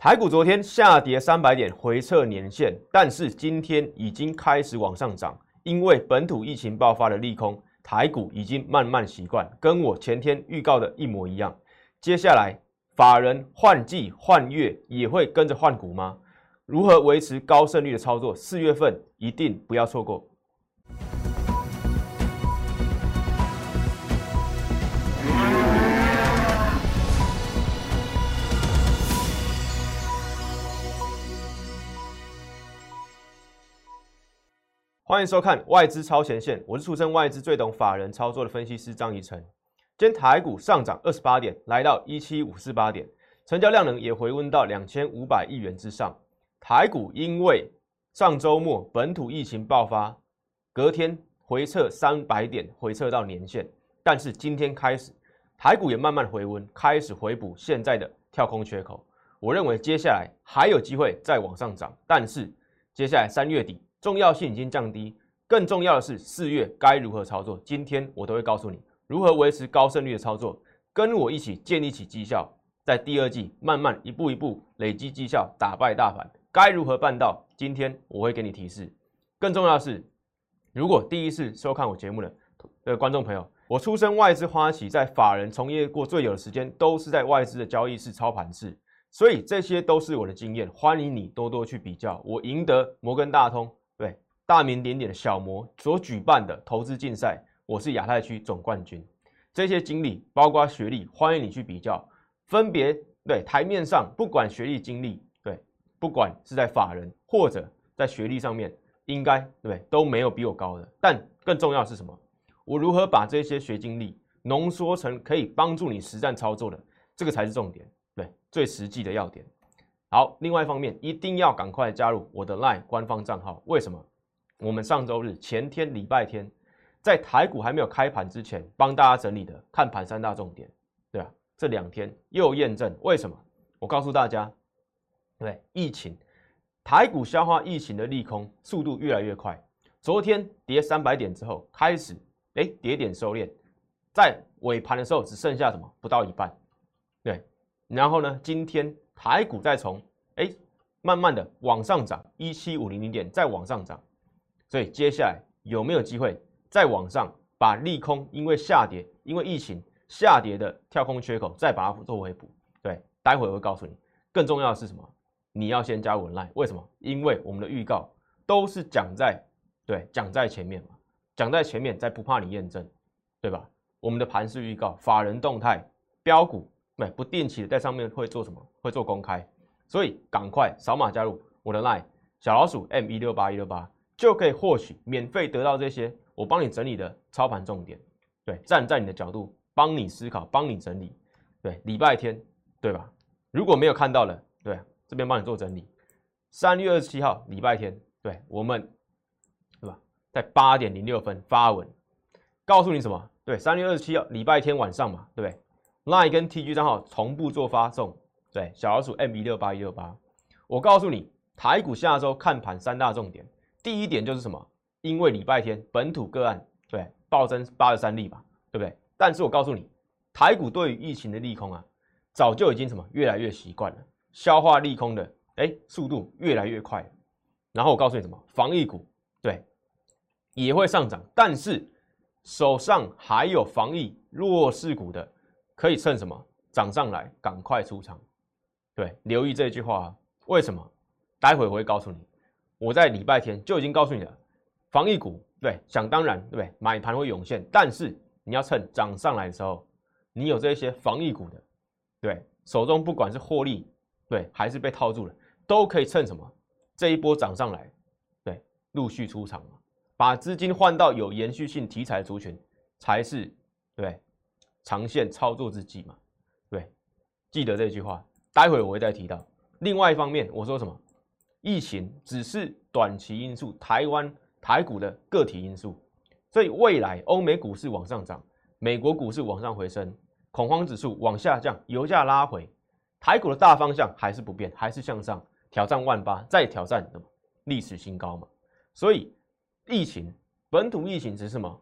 台股昨天下跌三百点，回撤年线，但是今天已经开始往上涨，因为本土疫情爆发的利空，台股已经慢慢习惯，跟我前天预告的一模一样。接下来法人换季换月也会跟着换股吗？如何维持高胜率的操作？四月份一定不要错过。欢迎收看外资超前线，我是出身外资最懂法人操作的分析师张怡晨。今天台股上涨二十八点，来到一七五四八点，成交量能也回温到两千五百亿元之上。台股因为上周末本土疫情爆发，隔天回撤三百点，回撤到年线，但是今天开始台股也慢慢回温，开始回补现在的跳空缺口。我认为接下来还有机会再往上涨，但是接下来三月底。重要性已经降低，更重要的是四月该如何操作？今天我都会告诉你如何维持高胜率的操作，跟我一起建立起绩效，在第二季慢慢一步一步累积绩效，打败大盘，该如何办到？今天我会给你提示。更重要的是，如果第一次收看我节目的的观众朋友，我出身外资花旗，在法人从业过最久的时间，都是在外资的交易室操盘室，所以这些都是我的经验，欢迎你多多去比较。我赢得摩根大通。大名鼎鼎的小摩所举办的投资竞赛，我是亚太区总冠军。这些经历包括学历，欢迎你去比较。分别对台面上，不管学历经历，对，不管是在法人或者在学历上面，应该对都没有比我高的。但更重要是什么？我如何把这些学经历浓缩成可以帮助你实战操作的，这个才是重点，对，最实际的要点。好，另外一方面，一定要赶快加入我的 LINE 官方账号。为什么？我们上周日前天礼拜天，在台股还没有开盘之前，帮大家整理的看盘三大重点，对吧？这两天又验证，为什么？我告诉大家，对，疫情，台股消化疫情的利空速度越来越快。昨天跌三百点之后，开始哎跌点收敛，在尾盘的时候只剩下什么？不到一半，对。然后呢，今天。台股再从哎慢慢的往上涨，一七五零零点再往上涨，所以接下来有没有机会再往上把利空因为下跌，因为疫情下跌的跳空缺口再把它做回补？对，待会我会告诉你。更重要的是什么？你要先加文 line，为什么？因为我们的预告都是讲在对讲在前面嘛，讲在前面，再不怕你验证，对吧？我们的盘式预告、法人动态、标股。对，不定期的在上面会做什么？会做公开，所以赶快扫码加入我的 line 小老鼠 M 一六八一六八，就可以获取免费得到这些我帮你整理的操盘重点。对，站在你的角度帮你思考，帮你整理。对，礼拜天对吧？如果没有看到的，对，这边帮你做整理。三月二十七号礼拜天，对我们对吧？在八点零六分发文，告诉你什么？对，三月二十七号礼拜天晚上嘛，对不对？Line 跟 TG 账号同步做发送，对，小老鼠 M 一六八一六八。我告诉你，台股下周看盘三大重点，第一点就是什么？因为礼拜天本土个案对暴增八十三例吧，对不对？但是我告诉你，台股对于疫情的利空啊，早就已经什么越来越习惯了，消化利空的哎速度越来越快。然后我告诉你什么？防疫股对也会上涨，但是手上还有防疫弱势股的。可以趁什么涨上来赶快出场，对，留意这句话。啊为什么？待会我会告诉你。我在礼拜天就已经告诉你了，防疫股对，想当然对？买盘会涌现，但是你要趁涨上来的时候，你有这些防疫股的，对，手中不管是获利对，还是被套住了，都可以趁什么这一波涨上来，对，陆续出场嘛，把资金换到有延续性题材的族群，才是对。长线操作之计嘛，对，记得这句话，待会我会再提到。另外一方面，我说什么？疫情只是短期因素，台湾台股的个体因素，所以未来欧美股市往上涨，美国股市往上回升，恐慌指数往下降，油价拉回，台股的大方向还是不变，还是向上挑战万八，再挑战历史新高嘛。所以疫情本土疫情只是什么？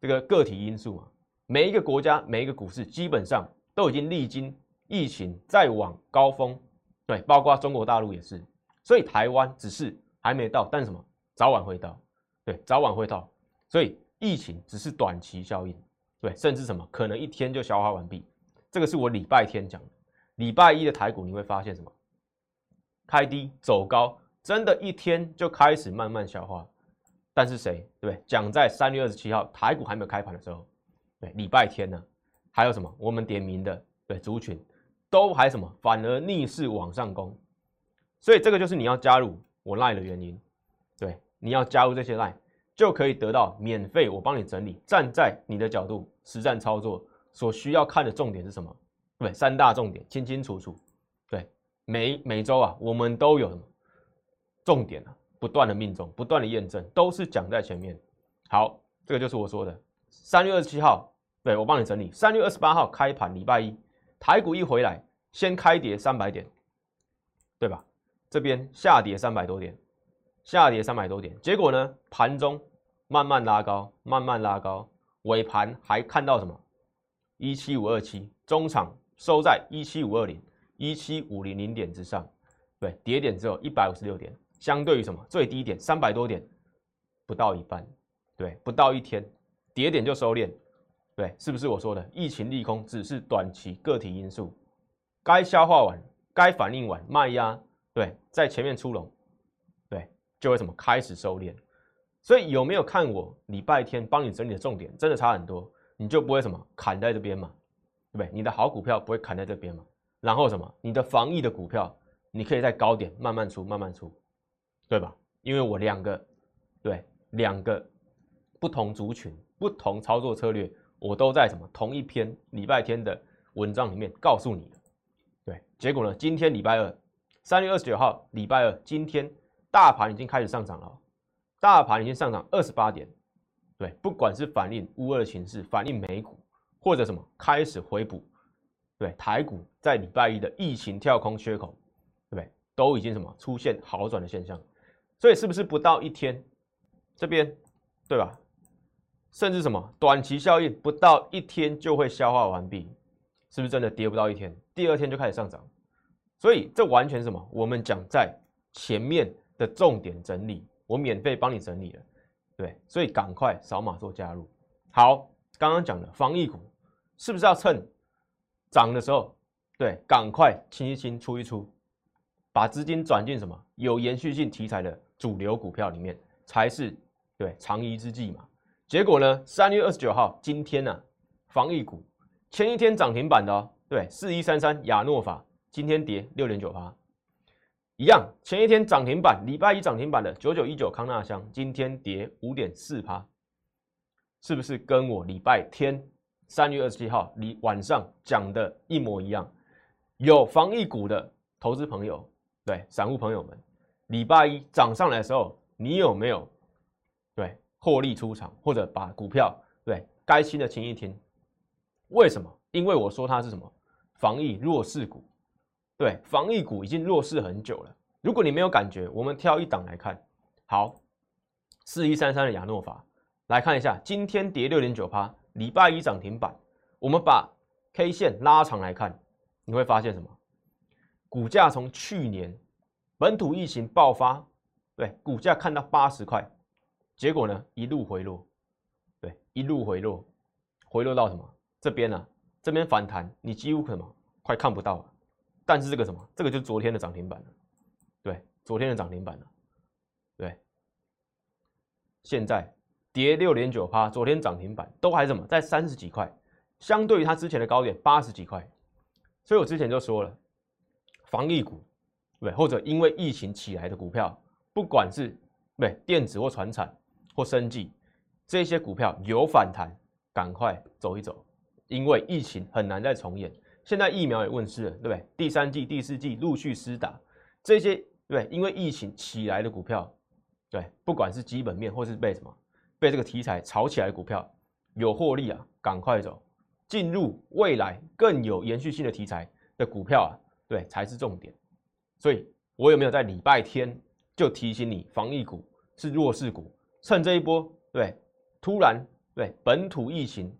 这个个体因素嘛。每一个国家、每一个股市，基本上都已经历经疫情再往高峰，对，包括中国大陆也是，所以台湾只是还没到，但是什么早晚会到，对，早晚会到，所以疫情只是短期效应，对，甚至什么可能一天就消化完毕，这个是我礼拜天讲的，礼拜一的台股你会发现什么？开低走高，真的一天就开始慢慢消化，但是谁对不对？讲在三月二十七号台股还没有开盘的时候，对，礼拜天呢，还有什么？我们点名的对族群。都还什么，反而逆势往上攻，所以这个就是你要加入我赖的原因。对，你要加入这些赖，就可以得到免费，我帮你整理，站在你的角度实战操作所需要看的重点是什么？对，三大重点清清楚楚。对，每每周啊，我们都有什么重点啊，不断的命中，不断的验证，都是讲在前面。好，这个就是我说的，三月二十七号，对我帮你整理，三月二十八号开盘，礼拜一。台股一回来，先开跌三百点，对吧？这边下跌三百多点，下跌三百多点，结果呢？盘中慢慢拉高，慢慢拉高，尾盘还看到什么？一七五二七，中场收在一七五二零，一七五零零点之上，对，跌点只有一百五十六点，相对于什么？最低点三百多点，不到一半，对，不到一天，跌点就收敛。对，是不是我说的疫情利空只是短期个体因素？该消化完，该反应完，卖压对，在前面出笼，对，就会什么开始收敛。所以有没有看我礼拜天帮你整理的重点，真的差很多，你就不会什么砍在这边嘛，对不对？你的好股票不会砍在这边嘛？然后什么？你的防疫的股票，你可以在高点慢慢出，慢慢出，对吧？因为我两个，对，两个不同族群，不同操作策略。我都在什么同一篇礼拜天的文章里面告诉你，对，结果呢？今天礼拜二，三月二十九号，礼拜二，今天大盘已经开始上涨了，大盘已经上涨二十八点，对，不管是反映乌二的形势，反映美股，或者什么开始回补，对，台股在礼拜一的疫情跳空缺口，对不对？都已经什么出现好转的现象，所以是不是不到一天，这边对吧？甚至什么短期效应不到一天就会消化完毕，是不是真的跌不到一天，第二天就开始上涨？所以这完全什么？我们讲在前面的重点整理，我免费帮你整理了，对，所以赶快扫码做加入。好，刚刚讲的防疫股是不是要趁涨的时候，对，赶快清一清出一出，把资金转进什么有延续性题材的主流股票里面，才是对长宜之计嘛？结果呢？三月二十九号，今天呢，防疫股前一天涨停板的哦，对，四一三三亚诺法今天跌六点九八，一样，前一天涨停板，礼拜一涨停板的九九一九康纳香今天跌五点四趴，是不是跟我礼拜天三月二十七号你晚上讲的一模一样？有防疫股的投资朋友，对，散户朋友们，礼拜一涨上来的时候，你有没有？对。获利出场，或者把股票对该清的清一清。为什么？因为我说它是什么防疫弱势股，对，防疫股已经弱势很久了。如果你没有感觉，我们挑一档来看。好，四一三三的亚诺法来看一下，今天跌六点九趴，礼拜一涨停板。我们把 K 线拉长来看，你会发现什么？股价从去年本土疫情爆发，对，股价看到八十块。结果呢，一路回落，对，一路回落，回落到什么？这边呢？这边反弹，你几乎什么快看不到了。但是这个什么？这个就是昨天的涨停板了，对，昨天的涨停板了，对。现在跌六点九趴，昨天涨停板都还什么？在三十几块，相对于它之前的高点八十几块。所以我之前就说了，防疫股，对，或者因为疫情起来的股票，不管是对电子或船产。或生计这些股票有反弹，赶快走一走，因为疫情很难再重演。现在疫苗也问世了，对不对？第三季、第四季陆续施打，这些对，因为疫情起来的股票，对，不管是基本面或是被什么被这个题材炒起来的股票，有获利啊，赶快走，进入未来更有延续性的题材的股票啊，对，才是重点。所以我有没有在礼拜天就提醒你，防疫股是弱势股？趁这一波，对，突然对本土疫情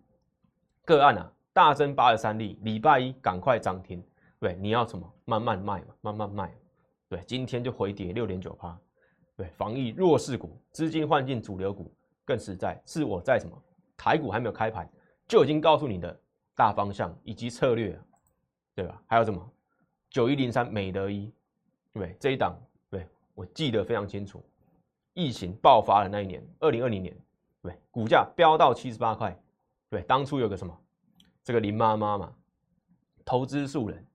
个案啊大增八十三例，礼拜一赶快涨停，对，你要什么慢慢卖嘛，慢慢卖。对，今天就回跌六点九趴。对，防疫弱势股，资金换进主流股更实在。是我在什么台股还没有开盘就已经告诉你的大方向以及策略，对吧？还有什么九一零三美德一，对这一档，对我记得非常清楚。疫情爆发的那一年，二零二零年，对股价飙到七十八块。对，当初有个什么这个林妈妈嘛，投资素人，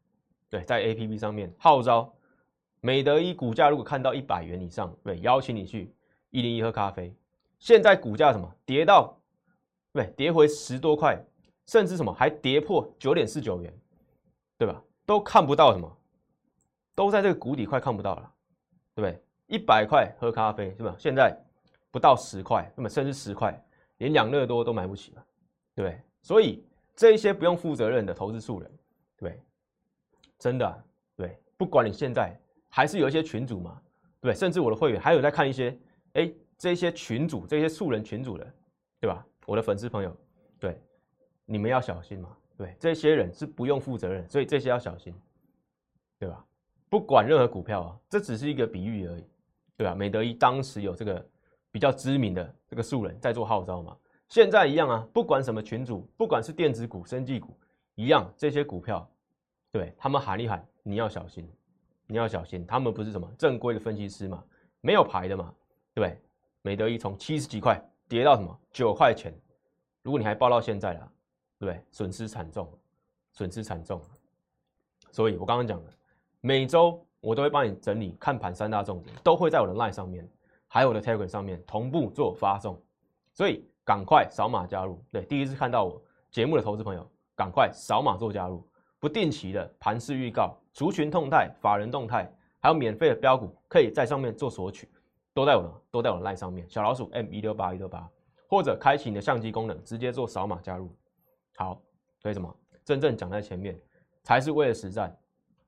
对，在 A P P 上面号召。美德一股价如果看到一百元以上，对，邀请你去一零一喝咖啡。现在股价什么跌到，对，跌回十多块，甚至什么还跌破九点四九元，对吧？都看不到什么，都在这个谷底快看不到了，对不对？一百块喝咖啡是吧？现在不到十块，那么甚至十块，连养乐多都买不起了，对不对？所以这一些不用负责任的投资素人，对，真的，对，不管你现在。还是有一些群主嘛，对，甚至我的会员还有在看一些，哎，这些群主，这些素人群主的，对吧？我的粉丝朋友，对，你们要小心嘛，对，这些人是不用负责任，所以这些要小心，对吧？不管任何股票啊，这只是一个比喻而已，对吧？美德一当时有这个比较知名的这个素人在做号召嘛，现在一样啊，不管什么群主，不管是电子股、生技股，一样，这些股票，对他们喊一喊，你要小心。你要小心，他们不是什么正规的分析师嘛，没有牌的嘛，对不对？美德一从七十几块跌到什么九块钱，如果你还报到现在了，对不对？损失惨重，损失惨重。所以我刚刚讲的，每周我都会帮你整理看盘三大重点，都会在我的 line 上面，还有我的 telegram 上面同步做发送。所以赶快扫码加入，对，第一次看到我节目的投资朋友，赶快扫码做加入，不定期的盘势预告。族群动态、法人动态，还有免费的标股，可以在上面做索取，都在我的都在我的 line 上面。小老鼠 M 一六八一六八，或者开启你的相机功能，直接做扫码加入。好，所以什么？真正讲在前面，才是为了实战，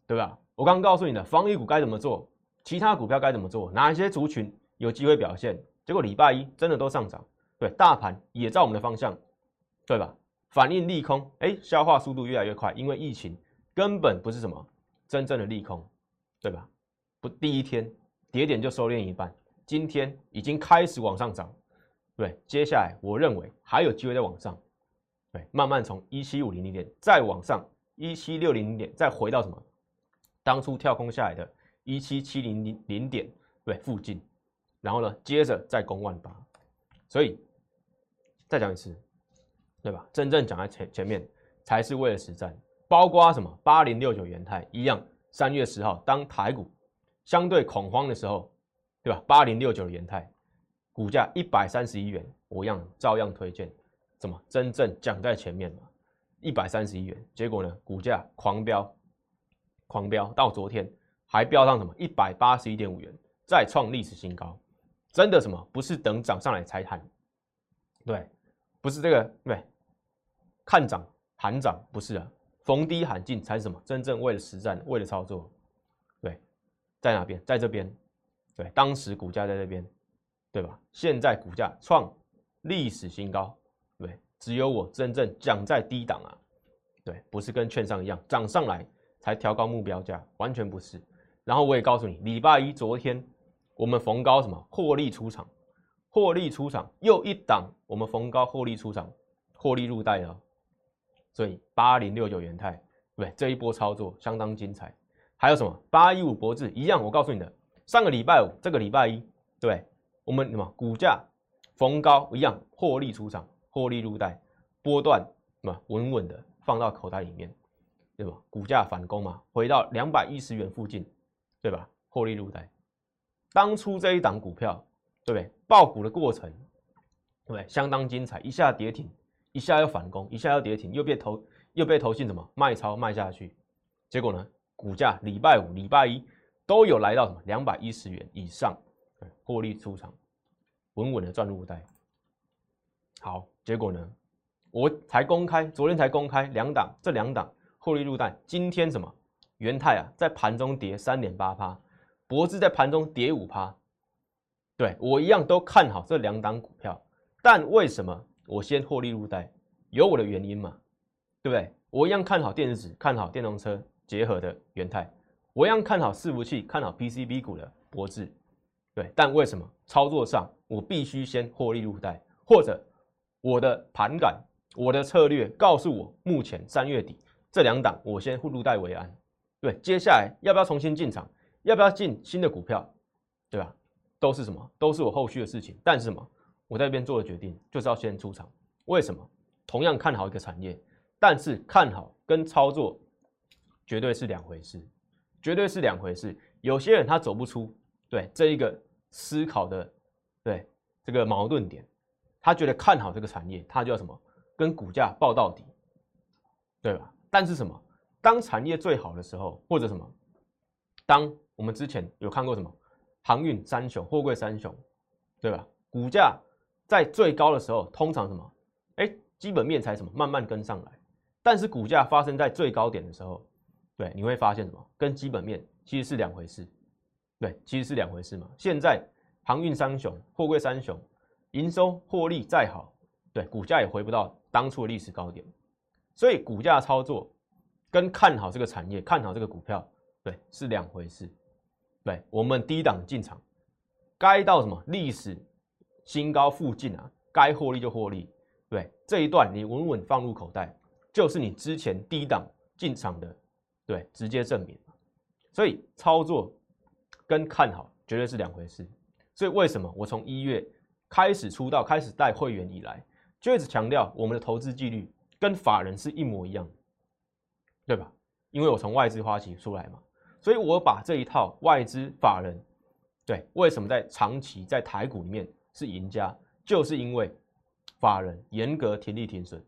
对吧？我刚刚告诉你的防疫股该怎么做，其他股票该怎么做，哪一些族群有机会表现？结果礼拜一真的都上涨，对，大盘也照我们的方向，对吧？反应利空，哎，消化速度越来越快，因为疫情根本不是什么。真正的利空，对吧？不，第一天跌点就收敛一半，今天已经开始往上涨，对，接下来我认为还有机会再往上，对，慢慢从一七五零零点再往上一七六零零点，再回到什么？当初跳空下来的一七七零零零点，对，附近，然后呢，接着再攻万八，所以再讲一次，对吧？真正讲在前前面，才是为了实战。包括什么？八零六九元泰一样，三月十号当台股相对恐慌的时候，对吧？八零六九的元泰股价一百三十一元，我一样照样推荐。怎么真正讲在前面嘛？一百三十一元，结果呢？股价狂飙，狂飙到昨天还飙上什么？一百八十一点五元，再创历史新高。真的什么？不是等涨上来才喊，对，不是这个对，看涨喊涨不是啊。逢低喊进才是什么？真正为了实战，为了操作，对，在哪边？在这边，对，当时股价在这边，对吧？现在股价创历史新高，对，只有我真正讲在低档啊，对，不是跟券商一样涨上来才调高目标价，完全不是。然后我也告诉你，礼拜一昨天我们逢高什么获利出场，获利出场又一档，我们逢高获利出场，获利入袋了。所以八零六九元泰，对这一波操作相当精彩。还有什么八一五博智一样？我告诉你的，上个礼拜五，这个礼拜一，对，我们什么股价逢高一样获利出场，获利入袋，波段什么稳稳的放到口袋里面，对吧？股价反攻嘛，回到两百一十元附近，对吧？获利入袋。当初这一档股票，对不对？爆股的过程，对不对？相当精彩，一下跌停。一下要反攻，一下要跌停，又被投又被投信什么卖超卖下去，结果呢，股价礼拜五、礼拜一都有来到什么两百一十元以上，获利出场，稳稳的赚入袋。好，结果呢，我才公开，昨天才公开两档，这两档获利入袋。今天什么元泰啊，在盘中跌三点八趴，博智在盘中跌五趴，对我一样都看好这两档股票，但为什么？我先获利入袋，有我的原因嘛，对不对？我一样看好电子，看好电动车，结合的元泰，我一样看好伺服器，看好 PCB 股的博智，对，但为什么操作上我必须先获利入袋，或者我的盘感、我的策略告诉我，目前三月底这两档我先入袋为安，对，接下来要不要重新进场，要不要进新的股票，都是什么？都是我后续的事情。但是什么？我在这边做的决定就是要先出场。为什么？同样看好一个产业，但是看好跟操作绝对是两回事，绝对是两回事。有些人他走不出对这一个思考的对这个矛盾点，他觉得看好这个产业，他就要什么跟股价报到底，对吧？但是什么？当产业最好的时候，或者什么？当我们之前有看过什么？航运三雄、货柜三雄，对吧？股价在最高的时候，通常什么？哎，基本面才什么慢慢跟上来。但是股价发生在最高点的时候，对，你会发现什么？跟基本面其实是两回事。对，其实是两回事嘛。现在航运三雄、货柜三雄，营收获利再好，对，股价也回不到当初的历史高点。所以股价操作跟看好这个产业、看好这个股票，对，是两回事。对，我们低档进场，该到什么历史新高附近啊？该获利就获利。对，这一段你稳稳放入口袋，就是你之前低档进场的，对，直接证明。所以操作跟看好绝对是两回事。所以为什么我从一月开始出道、开始带会员以来，就一直强调我们的投资纪律跟法人是一模一样，对吧？因为我从外资花旗出来嘛。所以我把这一套外资法人，对，为什么在长期在台股里面是赢家，就是因为法人严格停利停损，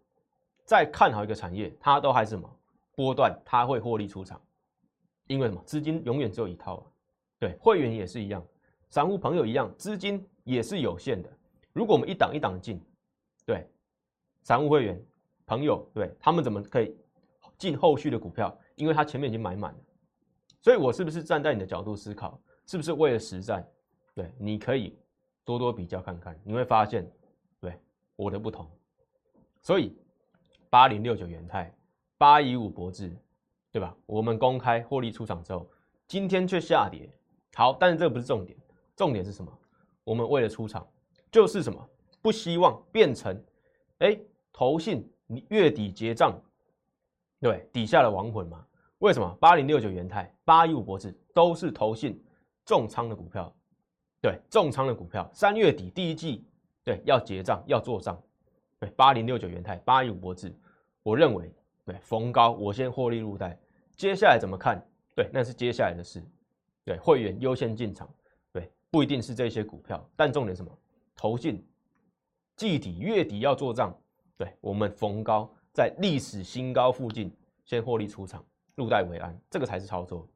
在看好一个产业，它都还是什么波段，它会获利出场，因为什么资金永远只有一套啊，对，会员也是一样，散户朋友一样，资金也是有限的。如果我们一档一档进，对，散户会员朋友，对他们怎么可以进后续的股票？因为他前面已经买满了。所以，我是不是站在你的角度思考？是不是为了实战？对，你可以多多比较看看，你会发现，对我的不同。所以，八零六九元泰，八一五博智，对吧？我们公开获利出场之后，今天却下跌。好，但是这不是重点，重点是什么？我们为了出场，就是什么？不希望变成，哎，投信你月底结账，对，底下的亡魂嘛。为什么八零六九元泰、八一五博智都是投信重仓的股票？对，重仓的股票，三月底第一季对要结账要做账。对，八零六九元泰、八一五博智，我认为对逢高我先获利入袋，接下来怎么看？对，那是接下来的事。对，会员优先进场。对，不一定是这些股票，但重点什么？投信季底月底要做账。对，我们逢高在历史新高附近先获利出场。入袋为安，这个才是操作，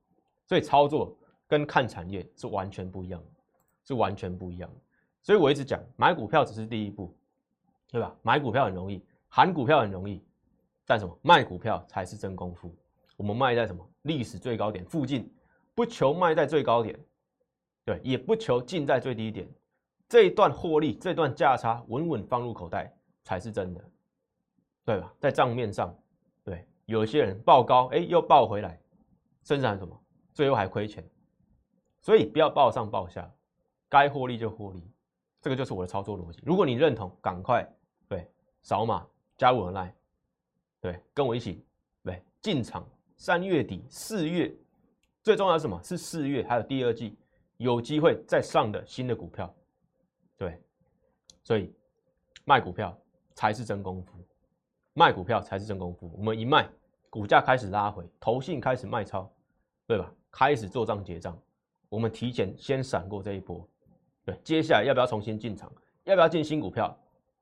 所以操作跟看产业是完全不一样，是完全不一样。所以我一直讲，买股票只是第一步，对吧？买股票很容易，喊股票很容易，但什么？卖股票才是真功夫。我们卖在什么？历史最高点附近，不求卖在最高点，对，也不求进在最低点。这一段获利，这段价差稳稳放入口袋才是真的，对吧？在账面上。有些人报高，哎，又报回来，甚至还什么，最后还亏钱，所以不要报上报下，该获利就获利，这个就是我的操作逻辑。如果你认同，赶快对扫码加入我的 line，对，跟我一起对进场。三月底、四月，最重要是什么？是四月还有第二季有机会再上的新的股票，对，所以卖股票才是真功夫。卖股票才是真功夫。我们一卖，股价开始拉回，投信开始卖超，对吧？开始做账结账，我们提前先闪过这一波。对，接下来要不要重新进场？要不要进新股票？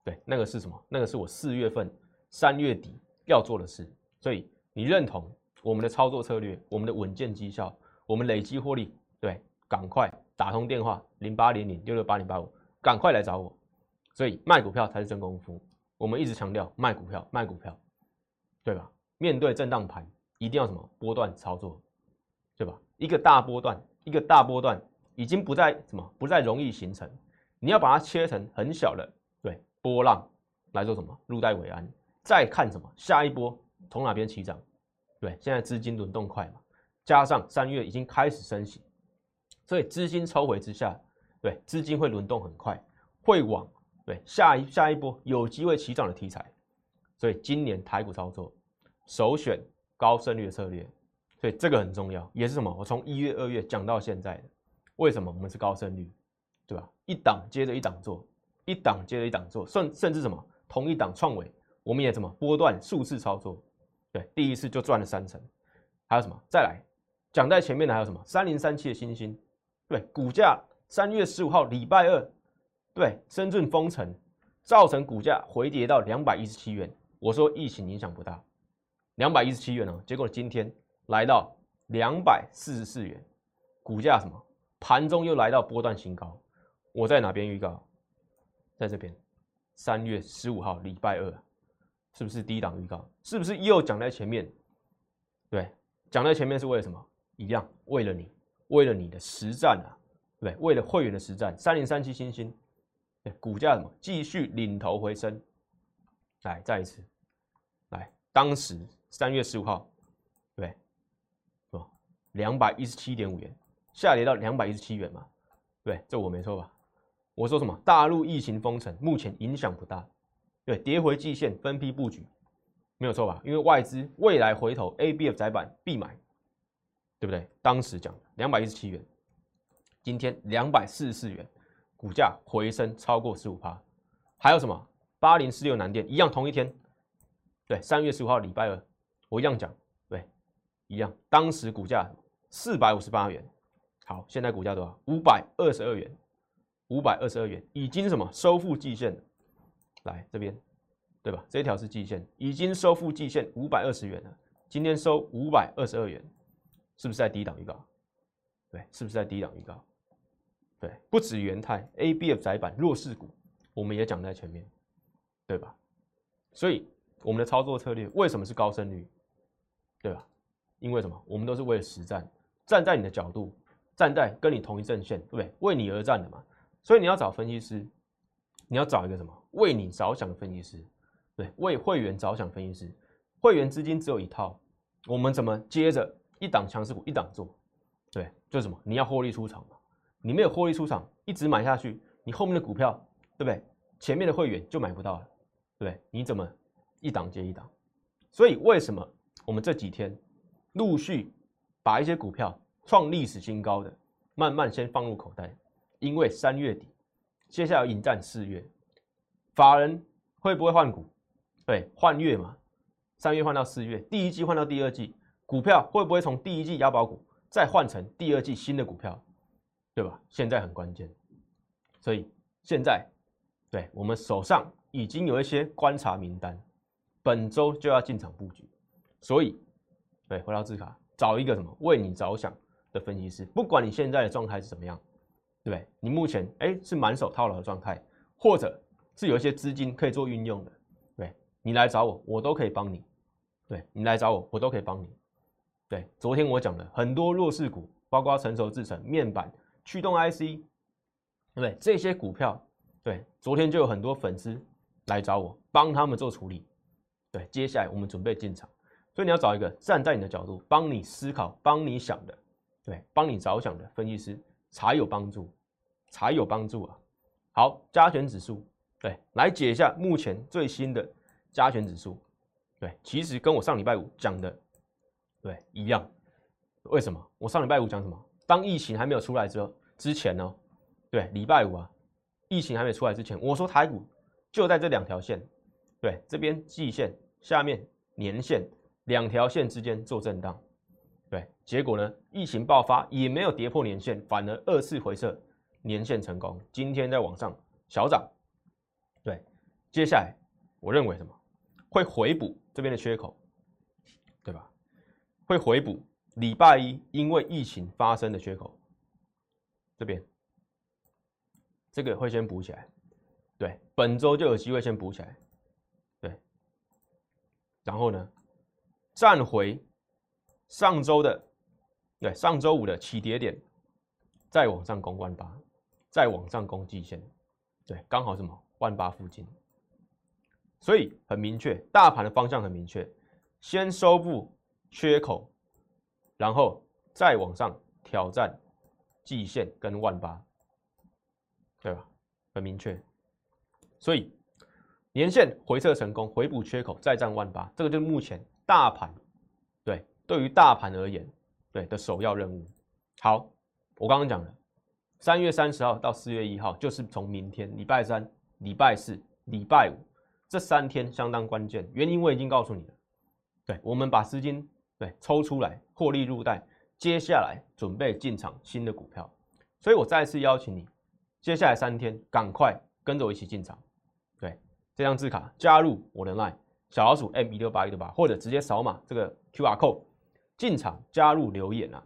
对，那个是什么？那个是我四月份、三月底要做的事。所以你认同我们的操作策略，我们的稳健绩效，我们累积获利，对，赶快打通电话零八零零六六八零八五，赶快来找我。所以卖股票才是真功夫。我们一直强调卖股票，卖股票，对吧？面对震荡盘，一定要什么波段操作，对吧？一个大波段，一个大波段已经不再什么，不再容易形成。你要把它切成很小的，对波浪来做什么？入袋为安，再看什么？下一波从哪边起涨？对，现在资金轮动快嘛，加上三月已经开始升息，所以资金抽回之下，对，资金会轮动很快，会往对下一下一波有机会起涨的题材，所以今年台股操作首选高胜率的策略，所以这个很重要，也是什么？我从一月、二月讲到现在的，为什么我们是高胜率，对吧？一档接着一档做，一档接着一档做，甚甚至什么同一档创伟，我们也怎么波段数次操作。对，第一次就赚了三成，还有什么？再来讲在前面的还有什么？三零三七的星星，对，股价三月十五号礼拜二，对，深圳封城造成股价回跌到两百一十七元。我说疫情影响不大，两百一十七元哦，结果今天来到两百四十四元，股价什么？盘中又来到波段新高。我在哪边预告？在这边，三月十五号礼拜二。是不是低档预告？是不是又讲在前面？对，讲在前面是为了什么？一样，为了你，为了你的实战啊，对，为了会员的实战。三零三七星星，对，股价什么？继续领头回升。来，再一次，来，当时三月十五号，对，是吧？两百一十七点五元，下跌到两百一十七元嘛？对，这我没错吧？我说什么？大陆疫情封城，目前影响不大。对，跌回季线分批布局，没有错吧？因为外资未来回头 A B F 窄板必买，对不对？当时讲两百一十七元，今天两百四十四元，股价回升超过十五趴。还有什么？八零四六南电一样，同一天，对，三月十五号礼拜二，我一样讲，对，一样。当时股价四百五十八元，好，现在股价多少？五百二十二元，五百二十二元，已经什么收复季线了。来这边，对吧？这条是季线，已经收复季线五百二十元了。今天收五百二十二元，是不是在低档预告？对，是不是在低档预告？对，不止元泰 A、B、F 窄板弱势股，我们也讲在前面，对吧？所以我们的操作策略为什么是高胜率？对吧？因为什么？我们都是为了实战，站在你的角度，站在跟你同一阵线，对不对？为你而战的嘛。所以你要找分析师。你要找一个什么为你着想的分析师，对，为会员着想分析师，会员资金只有一套，我们怎么接着一档强势股一档做，对，就是什么你要获利出场嘛，你没有获利出场，一直买下去，你后面的股票对不对？前面的会员就买不到了，对不对？你怎么一档接一档？所以为什么我们这几天陆续把一些股票创历史新高的慢慢先放入口袋，因为三月底。接下来迎战四月，法人会不会换股？对，换月嘛，三月换到四月，第一季换到第二季，股票会不会从第一季押宝股再换成第二季新的股票？对吧？现在很关键，所以现在对我们手上已经有一些观察名单，本周就要进场布局，所以对，回到字卡，找一个什么为你着想的分析师，不管你现在的状态是怎么样。对不对？你目前哎是满手套牢的状态，或者是有一些资金可以做运用的，对，你来找我，我都可以帮你。对你来找我，我都可以帮你。对，昨天我讲了很多弱势股，包括成熟制成、面板、驱动 IC，对不对？这些股票，对，昨天就有很多粉丝来找我，帮他们做处理。对，接下来我们准备进场，所以你要找一个站在你的角度，帮你思考、帮你想的，对，帮你着想的分析师才有帮助。才有帮助啊！好，加权指数，对，来解一下目前最新的加权指数，对，其实跟我上礼拜五讲的，对，一样。为什么？我上礼拜五讲什么？当疫情还没有出来之后，之前呢，对，礼拜五啊，疫情还没出来之前，我说台股就在这两条线，对，这边季线下面年线两条线之间做震荡，对，结果呢，疫情爆发也没有跌破年线，反而二次回撤。年线成功，今天在往上小涨，对，接下来我认为什么？会回补这边的缺口，对吧？会回补礼拜一因为疫情发生的缺口，这边这个会先补起来，对，本周就有机会先补起来，对，然后呢，站回上周的，对，上周五的起跌点，再往上攻万八。再往上攻季线，对，刚好什么万八附近，所以很明确，大盘的方向很明确，先收复缺口，然后再往上挑战季线跟万八，对吧？很明确，所以年线回撤成功，回补缺口，再战万八，这个就是目前大盘对对于大盘而言对的首要任务。好，我刚刚讲了，三月三十号到四月一号，就是从明天礼拜三、礼拜四、礼拜五这三天相当关键，原因我已经告诉你了。对，我们把资金对抽出来，获利入袋，接下来准备进场新的股票，所以我再次邀请你，接下来三天赶快跟着我一起进场。对，这张字卡加入我的 line 小老鼠 M 一六八一六八，或者直接扫码这个 QR code 进场加入留言啊，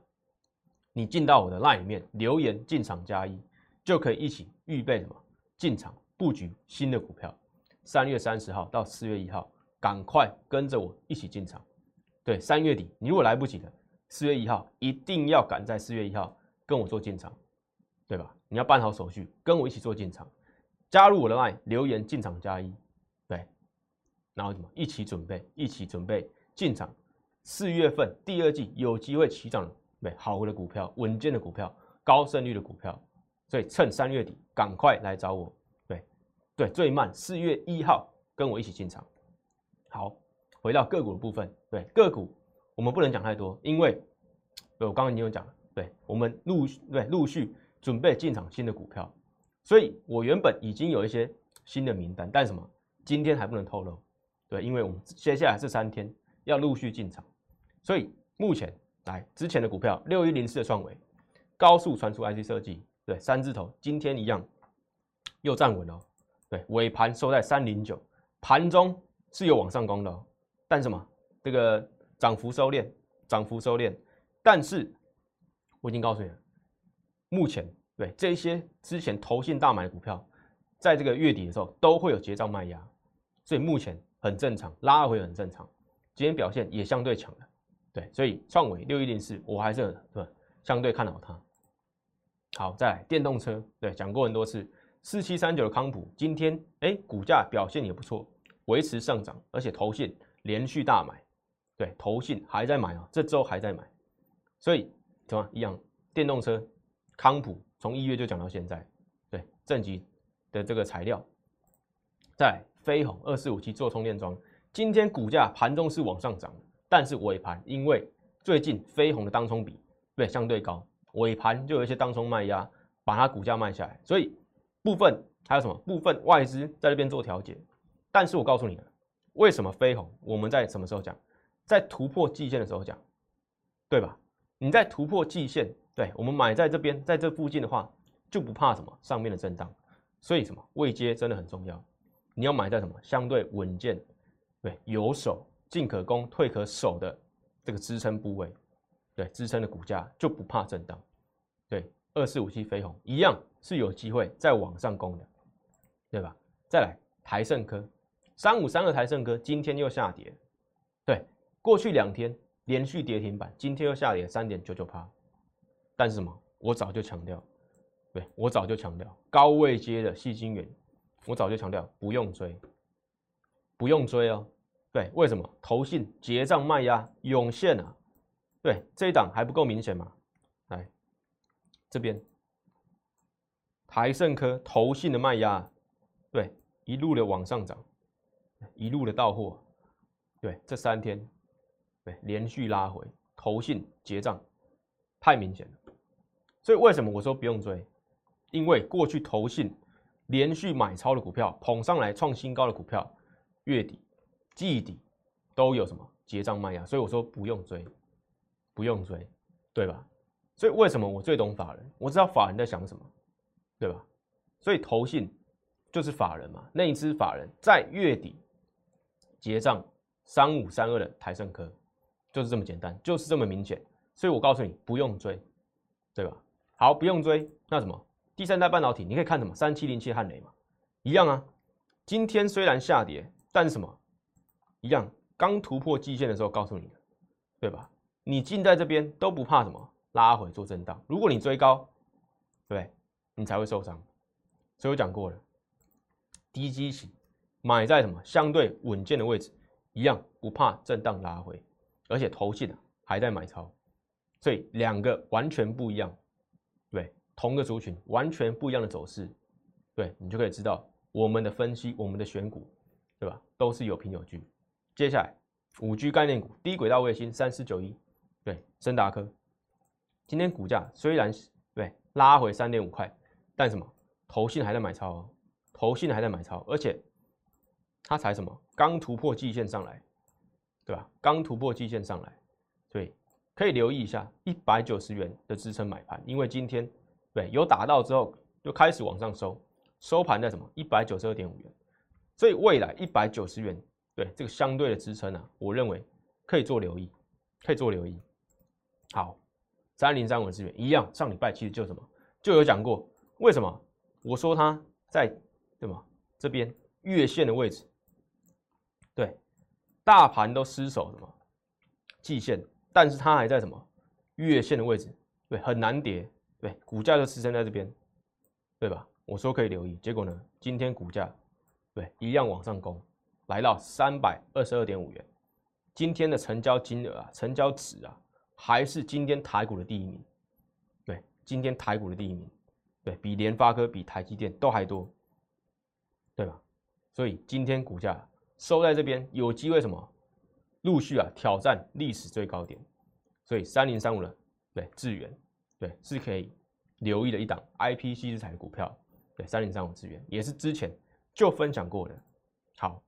你进到我的 line 里面留言进场加一，就可以一起预备什么进场布局新的股票。三月三十号到四月一号。赶快跟着我一起进场，对，三月底你如果来不及的，四月一号一定要赶在四月一号跟我做进场，对吧？你要办好手续，跟我一起做进场，加入我的 line 留言进场加一，然后什么？一起准备，一起准备进场，四月份第二季有机会起涨，对，好的股票，稳健的股票，高胜率的股票，所以趁三月底赶快来找我，对，对，最慢四月一号跟我一起进场。好，回到个股的部分，对个股我们不能讲太多，因为我刚刚已经有讲了，对我们陆续对陆续准备进场新的股票，所以我原本已经有一些新的名单，但是什么今天还不能透露，对，因为我们接下来这三天要陆续进场，所以目前来之前的股票六一零四的创维，高速传输 IC 设计，对三字头，今天一样又站稳了，对尾盘收在三零九，盘中。是有往上攻的，但什么？这个涨幅收敛，涨幅收敛。但是我已经告诉你了，目前对这些之前投信大买的股票，在这个月底的时候都会有结账卖压，所以目前很正常，拉回很正常。今天表现也相对强的，对，所以创维六一零四，我还是对相对看好它。好，再电动车，对，讲过很多次，四七三九的康普，今天哎股价表现也不错。维持上涨，而且投信连续大买，对，投信还在买啊，这周还在买，所以怎么一样？电动车康普从一月就讲到现在，对，正极的这个材料，在飞鸿二四五七做充电桩，今天股价盘中是往上涨，但是尾盘因为最近飞鸿的当冲比对相对高，尾盘就有一些当冲卖压，把它股价卖下来，所以部分还有什么部分外资在这边做调节。但是我告诉你，为什么飞鸿？我们在什么时候讲？在突破季线的时候讲，对吧？你在突破季线，对我们买在这边，在这附近的话，就不怕什么上面的震荡。所以什么位阶真的很重要。你要买在什么相对稳健，对有守进可攻退可守的这个支撑部位，对支撑的股价就不怕震荡。对二四五七飞鸿一样是有机会再往上攻的，对吧？再来台盛科。三五三二台盛科今天又下跌，对，过去两天连续跌停板，今天又下跌三点九九趴。但是什么？我早就强调，对我早就强调高位接的细晶圆，我早就强调不用追，不用追哦。对，为什么？投信结账卖压涌现啊，对，这一档还不够明显吗？来，这边台盛科投信的卖压，对，一路的往上涨。一路的到货，对，这三天，对，连续拉回，投信结账，太明显了。所以为什么我说不用追？因为过去投信连续买超的股票，捧上来创新高的股票，月底、季底都有什么结账卖压，所以我说不用追，不用追，对吧？所以为什么我最懂法人？我知道法人在想什么，对吧？所以投信就是法人嘛，那一支法人在月底。结账三五三二的台盛科，就是这么简单，就是这么明显，所以我告诉你不用追，对吧？好，不用追，那什么？第三代半导体，你可以看什么？三七零七汉雷嘛，一样啊。今天虽然下跌，但是什么？一样，刚突破季线的时候告诉你的，对吧？你进在这边都不怕什么？拉回做震荡，如果你追高，对，你才会受伤。所以我讲过了，低基型。买在什么相对稳健的位置，一样不怕震荡拉回，而且投信还在买超，所以两个完全不一样，同个族群完全不一样的走势，对你就可以知道我们的分析，我们的选股，对吧？都是有凭有据。接下来五 G 概念股，低轨道卫星三四九一，对，森达科，今天股价虽然对拉回三点五块，但什么？投信还在买超哦，投信还在买超，而且它才什么？刚突破季线上来。对吧？刚突破季线上来，对，可以留意一下一百九十元的支撑买盘，因为今天对有打到之后就开始往上收，收盘在什么一百九十二点五元，所以未来一百九十元对这个相对的支撑啊，我认为可以做留意，可以做留意。好，三零三五的资源一样，上礼拜其实就什么就有讲过，为什么我说它在对吗？这边月线的位置，对。大盘都失守什么季线，但是它还在什么月线的位置，对，很难跌，对，股价就支撑在这边，对吧？我说可以留意，结果呢，今天股价对一样往上攻，来到三百二十二点五元，今天的成交金额啊，成交值啊，还是今天台股的第一名，对，今天台股的第一名，对比联发科、比台积电都还多，对吧？所以今天股价。收在这边有机会什么？陆续啊挑战历史最高点，所以三零三五的对智源对是可以留意的一档 I P C 之材的股票，对三零三五资源也是之前就分享过的，好，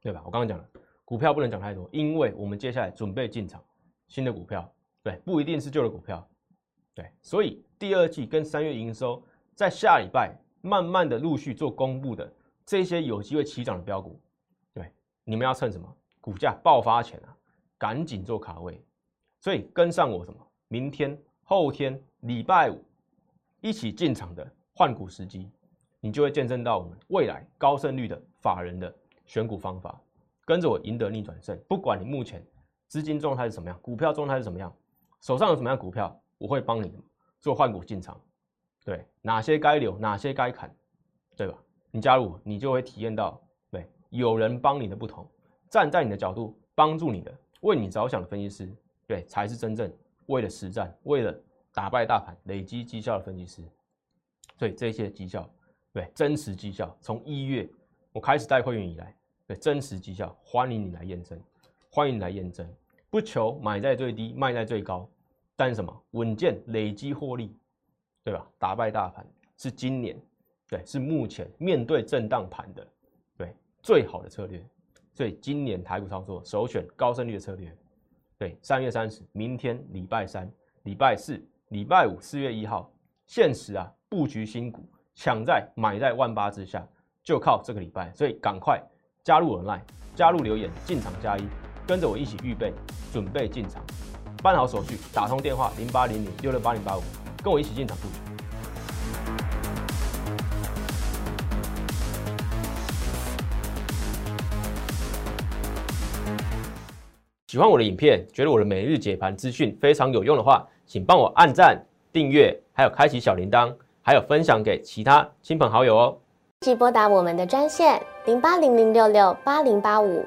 对吧？我刚刚讲了，股票不能讲太多，因为我们接下来准备进场新的股票，对，不一定是旧的股票，对，所以第二季跟三月营收在下礼拜慢慢的陆续做公布的这些有机会起涨的标股。对你们要趁什么股价爆发前啊，赶紧做卡位，所以跟上我什么？明天、后天、礼拜五一起进场的换股时机，你就会见证到我们未来高胜率的法人的选股方法。跟着我赢得逆转胜，不管你目前资金状态是什么样，股票状态是什么样，手上有什么样股票，我会帮你做换股进场。对，哪些该留，哪些该砍，对吧？你加入，你就会体验到。对有人帮你的不同，站在你的角度帮助你的，为你着想的分析师，对，才是真正为了实战、为了打败大盘、累积绩效的分析师。所以这些绩效，对，真实绩效，从一月我开始带会员以来，对，真实绩效，欢迎你来验证，欢迎你来验证，不求买在最低，卖在最高，但是什么稳健累积获利，对吧？打败大盘是今年，对，是目前面对震荡盘的。对最好的策略，所以今年台股操作首选高胜率的策略。对，三月三十，明天礼拜三、礼拜四、礼拜五，四月一号，限时啊布局新股，抢在买在万八之下，就靠这个礼拜。所以赶快加入我的 line，加入留言进场加一，跟着我一起预备准备进场，办好手续，打通电话零八零零六六八零八五，跟我一起进场布局。喜欢我的影片，觉得我的每日解盘资讯非常有用的话，请帮我按赞、订阅，还有开启小铃铛，还有分享给其他亲朋好友哦。即拨打我们的专线零八零零六六八零八五